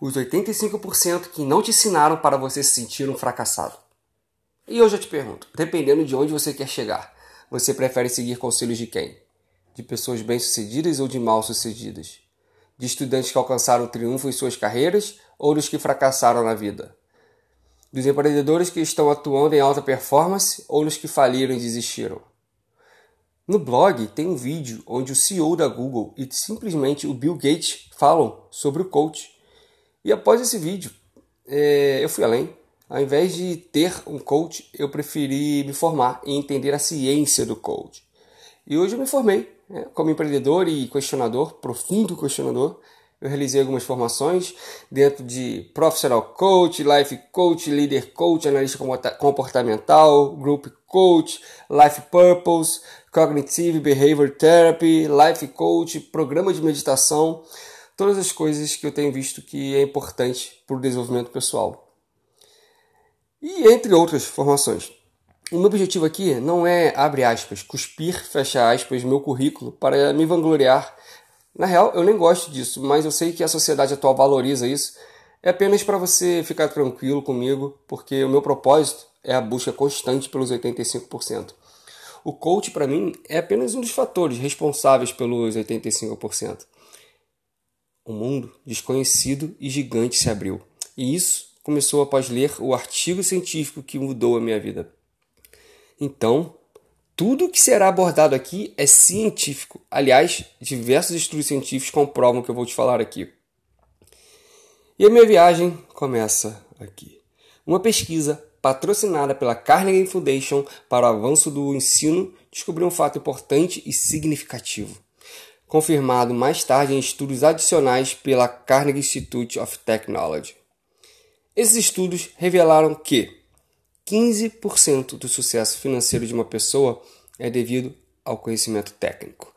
os 85% que não te ensinaram para você se sentir um fracassado. E eu já te pergunto, dependendo de onde você quer chegar, você prefere seguir conselhos de quem? De pessoas bem-sucedidas ou de mal-sucedidas? De estudantes que alcançaram triunfo em suas carreiras ou dos que fracassaram na vida? Dos empreendedores que estão atuando em alta performance ou dos que faliram e desistiram? No blog tem um vídeo onde o CEO da Google e simplesmente o Bill Gates falam sobre o coach. E após esse vídeo, é, eu fui além. Ao invés de ter um coach, eu preferi me formar e entender a ciência do coach. E hoje eu me formei né, como empreendedor e questionador, profundo questionador. Eu realizei algumas formações dentro de Professional Coach, Life Coach, Leader Coach, Analista Comportamental, Group Coach, Life Purpose, Cognitive Behavior Therapy, Life Coach, Programa de Meditação todas as coisas que eu tenho visto que é importante para o desenvolvimento pessoal. E entre outras formações. O meu objetivo aqui não é, abre aspas, cuspir, fecha aspas, meu currículo para me vangloriar. Na real, eu nem gosto disso, mas eu sei que a sociedade atual valoriza isso. É apenas para você ficar tranquilo comigo, porque o meu propósito é a busca constante pelos 85%. O coach, para mim, é apenas um dos fatores responsáveis pelos 85% um mundo desconhecido e gigante se abriu. E isso começou após ler o artigo científico que mudou a minha vida. Então, tudo que será abordado aqui é científico. Aliás, diversos estudos científicos comprovam o que eu vou te falar aqui. E a minha viagem começa aqui. Uma pesquisa patrocinada pela Carnegie Foundation para o avanço do ensino descobriu um fato importante e significativo confirmado mais tarde em estudos adicionais pela Carnegie Institute of Technology. Esses estudos revelaram que 15% do sucesso financeiro de uma pessoa é devido ao conhecimento técnico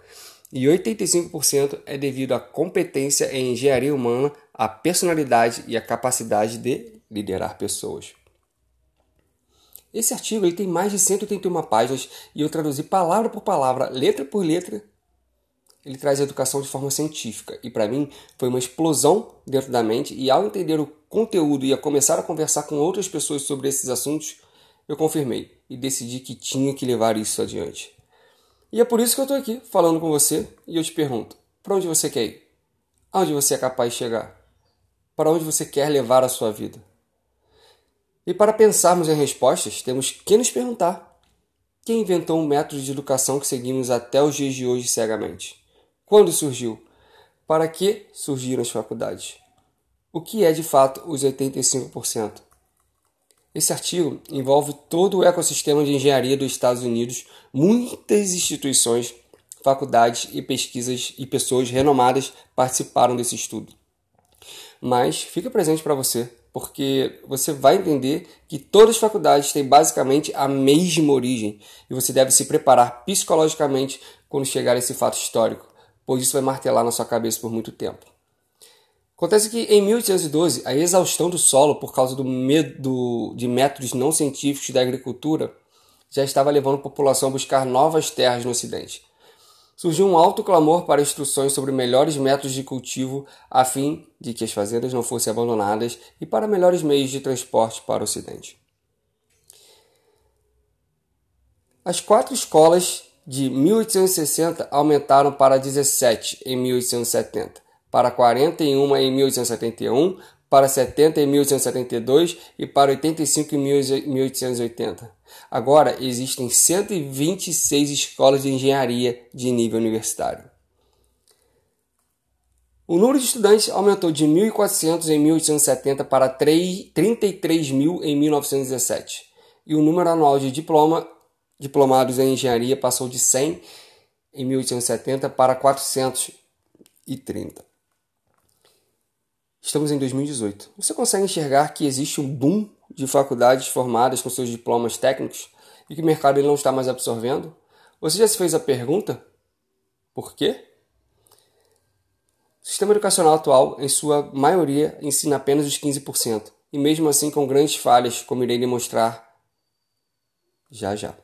e 85% é devido à competência em engenharia humana, à personalidade e à capacidade de liderar pessoas. Esse artigo ele tem mais de 181 páginas e eu traduzi palavra por palavra, letra por letra, ele traz a educação de forma científica e para mim foi uma explosão dentro da mente e ao entender o conteúdo e a começar a conversar com outras pessoas sobre esses assuntos, eu confirmei e decidi que tinha que levar isso adiante. E é por isso que eu estou aqui falando com você e eu te pergunto: para onde você quer ir? Aonde você é capaz de chegar? Para onde você quer levar a sua vida? E para pensarmos em respostas, temos que nos perguntar: quem inventou um método de educação que seguimos até os dias de hoje cegamente? Quando surgiu? Para que surgiram as faculdades? O que é de fato os 85%? Esse artigo envolve todo o ecossistema de engenharia dos Estados Unidos, muitas instituições, faculdades e pesquisas e pessoas renomadas participaram desse estudo. Mas fica presente para você, porque você vai entender que todas as faculdades têm basicamente a mesma origem e você deve se preparar psicologicamente quando chegar a esse fato histórico pois isso vai martelar na sua cabeça por muito tempo. Acontece que em 1812, a exaustão do solo por causa do medo de métodos não científicos da agricultura já estava levando a população a buscar novas terras no Ocidente. Surgiu um alto clamor para instruções sobre melhores métodos de cultivo a fim de que as fazendas não fossem abandonadas e para melhores meios de transporte para o Ocidente. As quatro escolas de 1860 aumentaram para 17 em 1870, para 41 em 1871, para 70 em 1872 e para 85 em 1880. Agora existem 126 escolas de engenharia de nível universitário. O número de estudantes aumentou de 1.400 em 1870 para 33 mil em 1917, e o número anual de diploma diplomados em engenharia passou de 100 em 1870 para 430. Estamos em 2018. Você consegue enxergar que existe um boom de faculdades formadas com seus diplomas técnicos e que o mercado não está mais absorvendo? Você já se fez a pergunta? Por quê? O sistema educacional atual, em sua maioria, ensina apenas os 15%, e mesmo assim com grandes falhas, como irei demonstrar já já.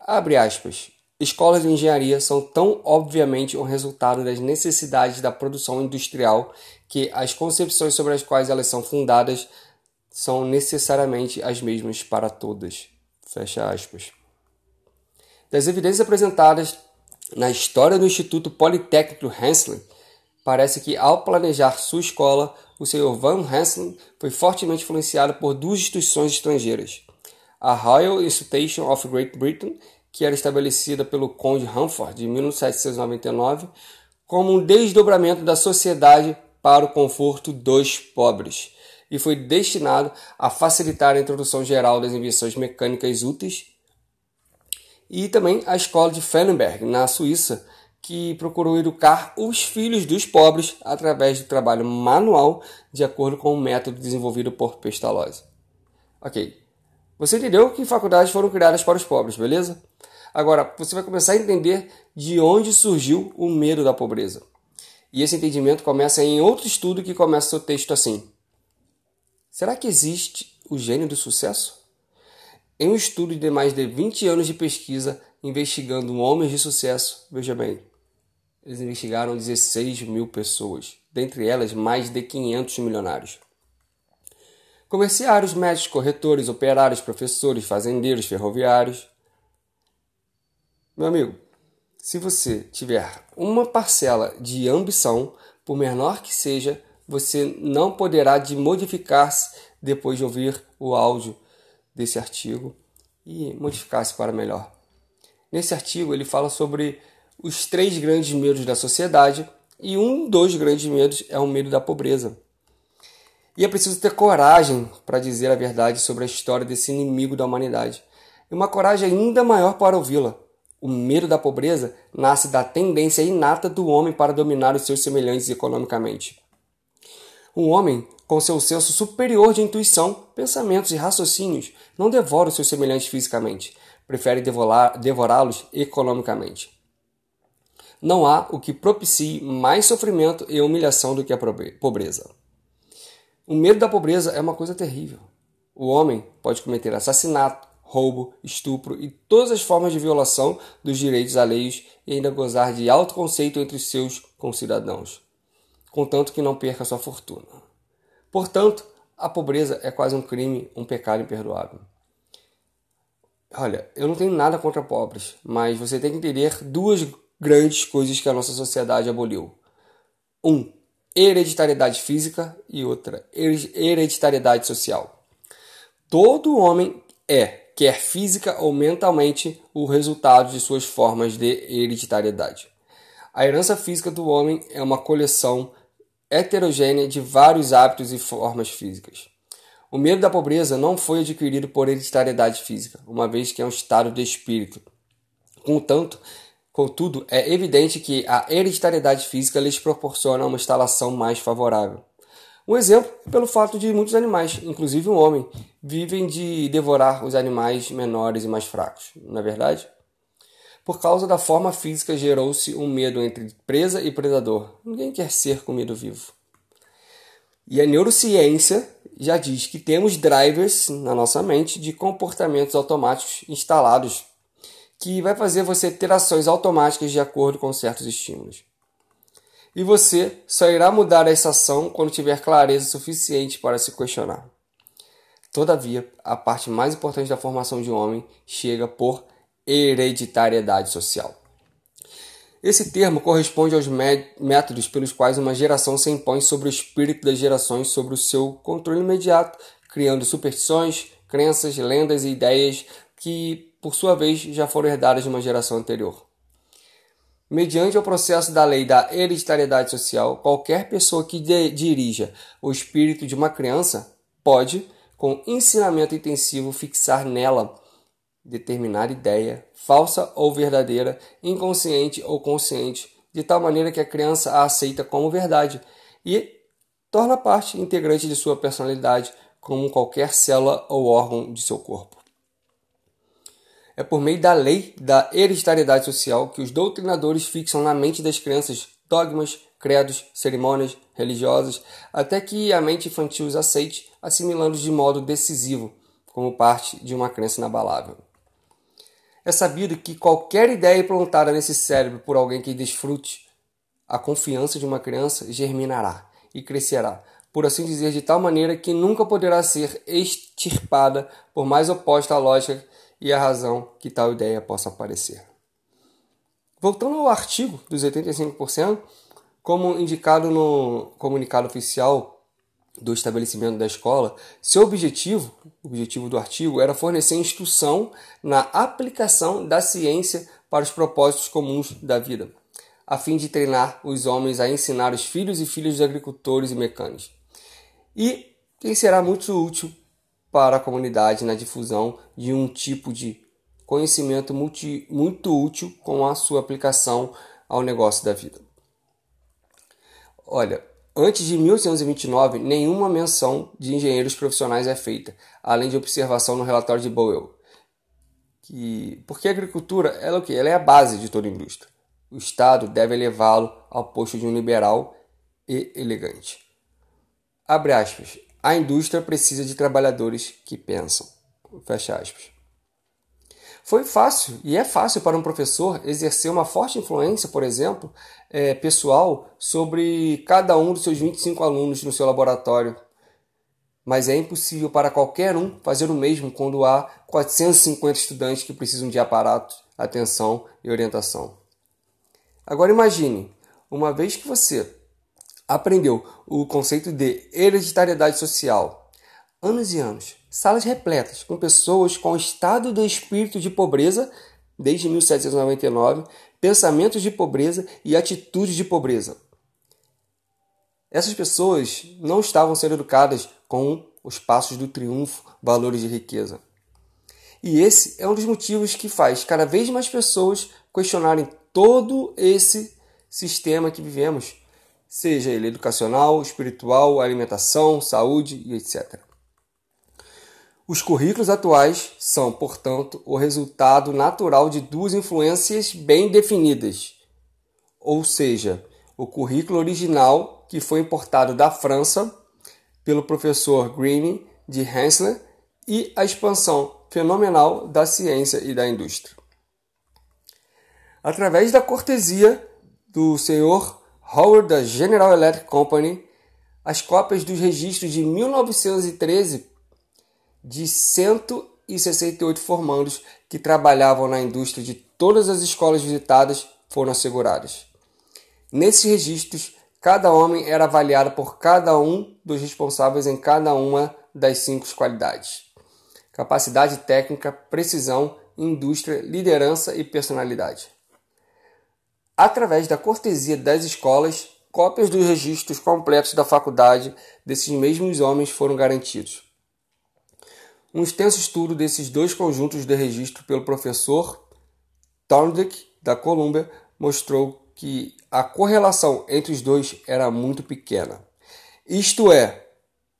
Abre aspas. escolas de engenharia são tão obviamente um resultado das necessidades da produção industrial que as concepções sobre as quais elas são fundadas são necessariamente as mesmas para todas. Fecha aspas. Das evidências apresentadas na história do Instituto Politécnico Hansley, parece que ao planejar sua escola, o Sr. Van Hansen foi fortemente influenciado por duas instituições estrangeiras. A Royal Institution of Great Britain, que era estabelecida pelo Conde Humphrey em 1799, como um desdobramento da sociedade para o conforto dos pobres, e foi destinado a facilitar a introdução geral das invenções mecânicas úteis, e também a escola de Fennenberg, na Suíça, que procurou educar os filhos dos pobres através do trabalho manual de acordo com o método desenvolvido por Pestalozzi. Ok, você entendeu que faculdades foram criadas para os pobres, beleza? Agora, você vai começar a entender de onde surgiu o medo da pobreza. E esse entendimento começa em outro estudo que começa seu texto assim: Será que existe o gênio do sucesso? Em um estudo de mais de 20 anos de pesquisa investigando homens de sucesso, veja bem, eles investigaram 16 mil pessoas, dentre elas mais de 500 milionários. Comerciários, médicos, corretores, operários, professores, fazendeiros, ferroviários. Meu amigo, se você tiver uma parcela de ambição, por menor que seja, você não poderá de modificar-se depois de ouvir o áudio desse artigo e modificar-se para melhor. Nesse artigo ele fala sobre os três grandes medos da sociedade e um dos grandes medos é o medo da pobreza. E é preciso ter coragem para dizer a verdade sobre a história desse inimigo da humanidade. E uma coragem ainda maior para ouvi-la. O medo da pobreza nasce da tendência inata do homem para dominar os seus semelhantes economicamente. Um homem, com seu senso superior de intuição, pensamentos e raciocínios, não devora os seus semelhantes fisicamente, prefere devorá-los economicamente. Não há o que propicie mais sofrimento e humilhação do que a pobreza. O medo da pobreza é uma coisa terrível. O homem pode cometer assassinato, roubo, estupro e todas as formas de violação dos direitos alheios e ainda gozar de alto conceito entre seus concidadãos, contanto que não perca sua fortuna. Portanto, a pobreza é quase um crime, um pecado imperdoável. Olha, eu não tenho nada contra pobres, mas você tem que entender duas grandes coisas que a nossa sociedade aboliu. Um, hereditariedade física e outra, hereditariedade social. Todo homem é, quer física ou mentalmente, o resultado de suas formas de hereditariedade. A herança física do homem é uma coleção heterogênea de vários hábitos e formas físicas. O medo da pobreza não foi adquirido por hereditariedade física, uma vez que é um estado de espírito. Contanto, Contudo, é evidente que a hereditariedade física lhes proporciona uma instalação mais favorável. Um exemplo pelo fato de muitos animais, inclusive o um homem, vivem de devorar os animais menores e mais fracos, não é verdade? Por causa da forma física, gerou-se um medo entre presa e predador. Ninguém quer ser comido vivo. E a neurociência já diz que temos drivers na nossa mente de comportamentos automáticos instalados que vai fazer você ter ações automáticas de acordo com certos estímulos. E você só irá mudar essa ação quando tiver clareza suficiente para se questionar. Todavia, a parte mais importante da formação de um homem chega por hereditariedade social. Esse termo corresponde aos métodos pelos quais uma geração se impõe sobre o espírito das gerações sobre o seu controle imediato, criando superstições, crenças, lendas e ideias que por sua vez, já foram herdadas de uma geração anterior. Mediante o processo da lei da hereditariedade social, qualquer pessoa que dirija o espírito de uma criança pode, com ensinamento intensivo, fixar nela determinada ideia, falsa ou verdadeira, inconsciente ou consciente, de tal maneira que a criança a aceita como verdade e torna parte integrante de sua personalidade, como qualquer célula ou órgão de seu corpo. É por meio da lei da hereditariedade social que os doutrinadores fixam na mente das crianças dogmas, credos, cerimônias religiosas, até que a mente infantil os aceite, assimilando-os de modo decisivo, como parte de uma crença inabalável. É sabido que qualquer ideia implantada nesse cérebro por alguém que desfrute a confiança de uma criança germinará e crescerá, por assim dizer, de tal maneira que nunca poderá ser extirpada, por mais oposta à lógica e à razão que tal ideia possa parecer. Voltando ao artigo dos 85%, como indicado no comunicado oficial do estabelecimento da escola, seu objetivo, o objetivo do artigo, era fornecer instrução na aplicação da ciência para os propósitos comuns da vida, a fim de treinar os homens a ensinar os filhos e filhas dos agricultores e mecânicos. E quem será muito útil para a comunidade na difusão de um tipo de conhecimento multi, muito útil com a sua aplicação ao negócio da vida. Olha, Antes de 1829, nenhuma menção de engenheiros profissionais é feita, além de observação no relatório de Boyle. Que, porque a agricultura ela é o que? Ela é a base de toda a indústria. O Estado deve levá-lo ao posto de um liberal e elegante. Abre aspas. A indústria precisa de trabalhadores que pensam. Fecha aspas. Foi fácil e é fácil para um professor exercer uma forte influência, por exemplo, é, pessoal sobre cada um dos seus 25 alunos no seu laboratório. Mas é impossível para qualquer um fazer o mesmo quando há 450 estudantes que precisam de aparato, atenção e orientação. Agora imagine, uma vez que você aprendeu o conceito de hereditariedade social, anos e anos, salas repletas com pessoas com estado de espírito de pobreza desde 1799, pensamentos de pobreza e atitudes de pobreza. Essas pessoas não estavam sendo educadas com os passos do triunfo, valores de riqueza. E esse é um dos motivos que faz cada vez mais pessoas questionarem todo esse sistema que vivemos, seja ele educacional, espiritual, alimentação, saúde e etc. Os currículos atuais são, portanto, o resultado natural de duas influências bem definidas. Ou seja, o currículo original, que foi importado da França pelo professor Green de Hensler, e a expansão fenomenal da ciência e da indústria. Através da cortesia do Sr. Howard da General Electric Company, as cópias dos registros de 1913 de 168 formandos que trabalhavam na indústria de todas as escolas visitadas foram asseguradas. Nesses registros, cada homem era avaliado por cada um dos responsáveis em cada uma das cinco qualidades: capacidade técnica, precisão, indústria, liderança e personalidade. Através da cortesia das escolas, cópias dos registros completos da faculdade desses mesmos homens foram garantidos. Um extenso estudo desses dois conjuntos de registro pelo professor Thorndike, da Columbia, mostrou que a correlação entre os dois era muito pequena. Isto é,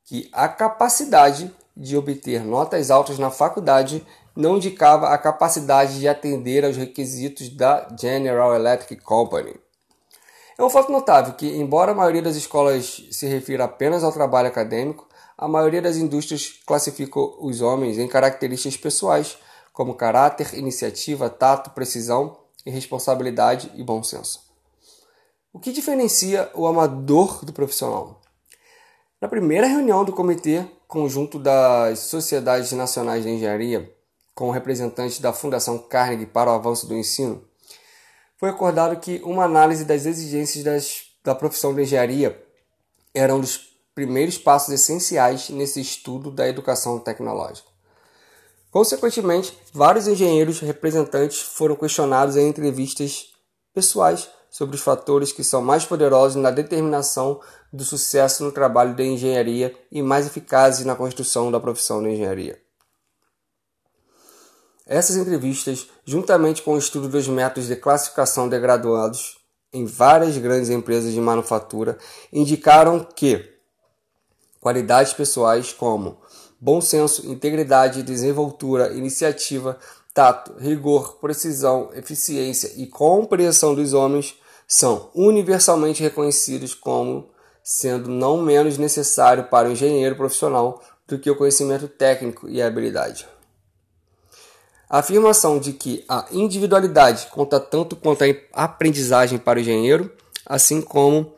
que a capacidade de obter notas altas na faculdade não indicava a capacidade de atender aos requisitos da General Electric Company. É um fato notável que, embora a maioria das escolas se refira apenas ao trabalho acadêmico, a maioria das indústrias classifica os homens em características pessoais, como caráter, iniciativa, tato, precisão responsabilidade e bom senso. O que diferencia o amador do profissional? Na primeira reunião do Comitê Conjunto das Sociedades Nacionais de Engenharia, com representantes da Fundação Carnegie para o Avanço do Ensino, foi acordado que uma análise das exigências das, da profissão de engenharia era um dos primeiros passos essenciais nesse estudo da educação tecnológica. Consequentemente, vários engenheiros representantes foram questionados em entrevistas pessoais sobre os fatores que são mais poderosos na determinação do sucesso no trabalho de engenharia e mais eficazes na construção da profissão de engenharia. Essas entrevistas, juntamente com o estudo dos métodos de classificação de graduados em várias grandes empresas de manufatura, indicaram que Qualidades pessoais como bom senso, integridade, desenvoltura, iniciativa, tato, rigor, precisão, eficiência e compreensão dos homens são universalmente reconhecidos como sendo não menos necessário para o engenheiro profissional do que o conhecimento técnico e a habilidade. A afirmação de que a individualidade conta tanto quanto a aprendizagem para o engenheiro, assim como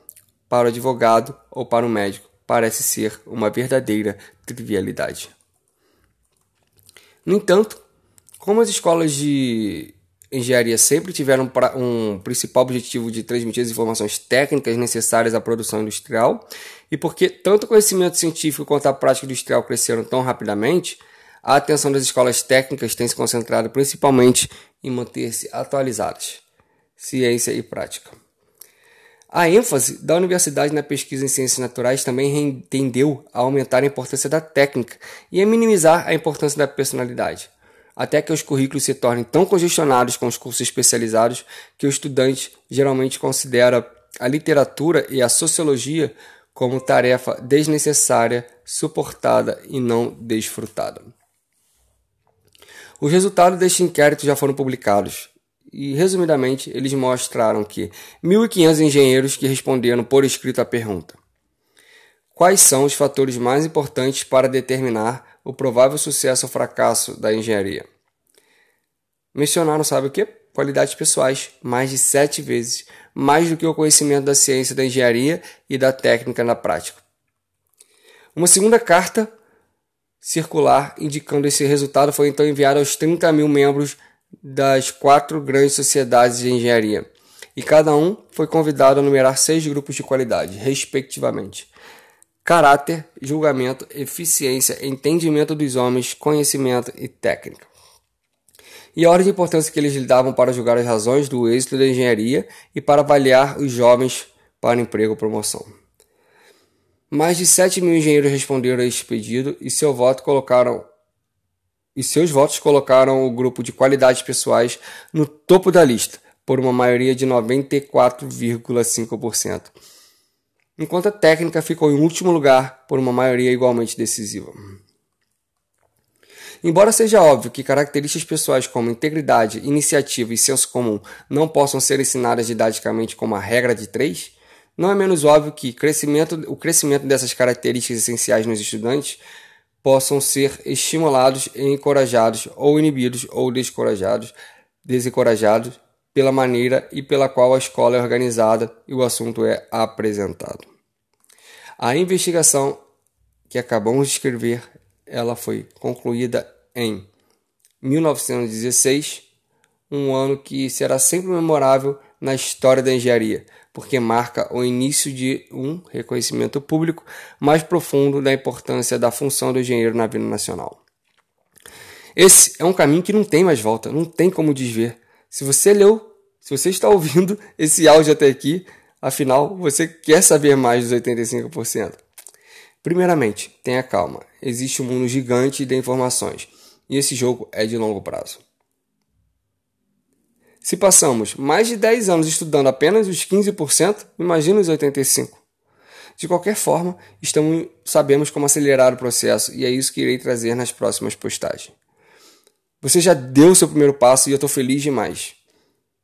para o advogado ou para o médico, parece ser uma verdadeira trivialidade. No entanto, como as escolas de engenharia sempre tiveram um principal objetivo de transmitir as informações técnicas necessárias à produção industrial, e porque tanto o conhecimento científico quanto a prática industrial cresceram tão rapidamente, a atenção das escolas técnicas tem se concentrado principalmente em manter-se atualizadas, ciência e prática. A ênfase da universidade na pesquisa em ciências naturais também tendeu a aumentar a importância da técnica e a minimizar a importância da personalidade até que os currículos se tornem tão congestionados com os cursos especializados que o estudante geralmente considera a literatura e a sociologia como tarefa desnecessária, suportada e não desfrutada. Os resultados deste inquérito já foram publicados e, resumidamente, eles mostraram que 1.500 engenheiros que responderam por escrito à pergunta: Quais são os fatores mais importantes para determinar o provável sucesso ou fracasso da engenharia. Mencionaram, sabe o que? Qualidades pessoais, mais de sete vezes, mais do que o conhecimento da ciência da engenharia e da técnica na prática. Uma segunda carta circular indicando esse resultado foi então enviada aos 30 mil membros das quatro grandes sociedades de engenharia, e cada um foi convidado a numerar seis grupos de qualidade, respectivamente caráter, julgamento, eficiência, entendimento dos homens, conhecimento e técnica. E a ordem de importância que eles lhe davam para julgar as razões do êxito da engenharia e para avaliar os jovens para emprego ou promoção. Mais de 7 mil engenheiros responderam a este pedido e seu voto colocaram e seus votos colocaram o grupo de qualidades pessoais no topo da lista, por uma maioria de 94,5% enquanto a técnica ficou em último lugar por uma maioria igualmente decisiva. Embora seja óbvio que características pessoais como integridade, iniciativa e senso comum não possam ser ensinadas didaticamente como a regra de três, não é menos óbvio que crescimento, o crescimento dessas características essenciais nos estudantes possam ser estimulados e encorajados ou inibidos ou descorajados, desencorajados pela maneira e pela qual a escola é organizada e o assunto é apresentado. A investigação que acabamos de escrever, ela foi concluída em 1916, um ano que será sempre memorável na história da engenharia, porque marca o início de um reconhecimento público mais profundo da importância da função do engenheiro na vida nacional. Esse é um caminho que não tem mais volta, não tem como desver. Se você leu, se você está ouvindo esse áudio até aqui, Afinal, você quer saber mais dos 85%? Primeiramente, tenha calma. Existe um mundo gigante de informações e esse jogo é de longo prazo. Se passamos mais de 10 anos estudando apenas os 15%, imagine os 85%. De qualquer forma, estamos, sabemos como acelerar o processo e é isso que irei trazer nas próximas postagens. Você já deu o seu primeiro passo e eu estou feliz demais.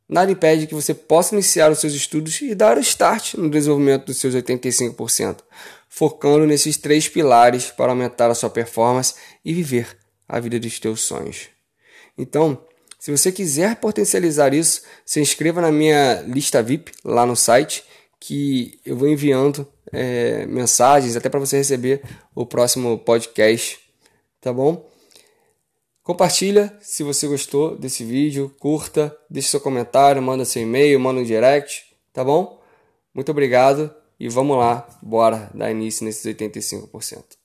Nada impede que você possa iniciar os seus estudos e dar o start no desenvolvimento dos seus 85%, focando nesses três pilares para aumentar a sua performance e viver a vida dos teus sonhos. Então, se você quiser potencializar isso, se inscreva na minha lista VIP lá no site, que eu vou enviando é, mensagens até para você receber o próximo podcast, tá bom? Compartilha se você gostou desse vídeo, curta, deixe seu comentário, manda seu e-mail, manda um direct, tá bom? Muito obrigado e vamos lá, bora dar início nesses 85%.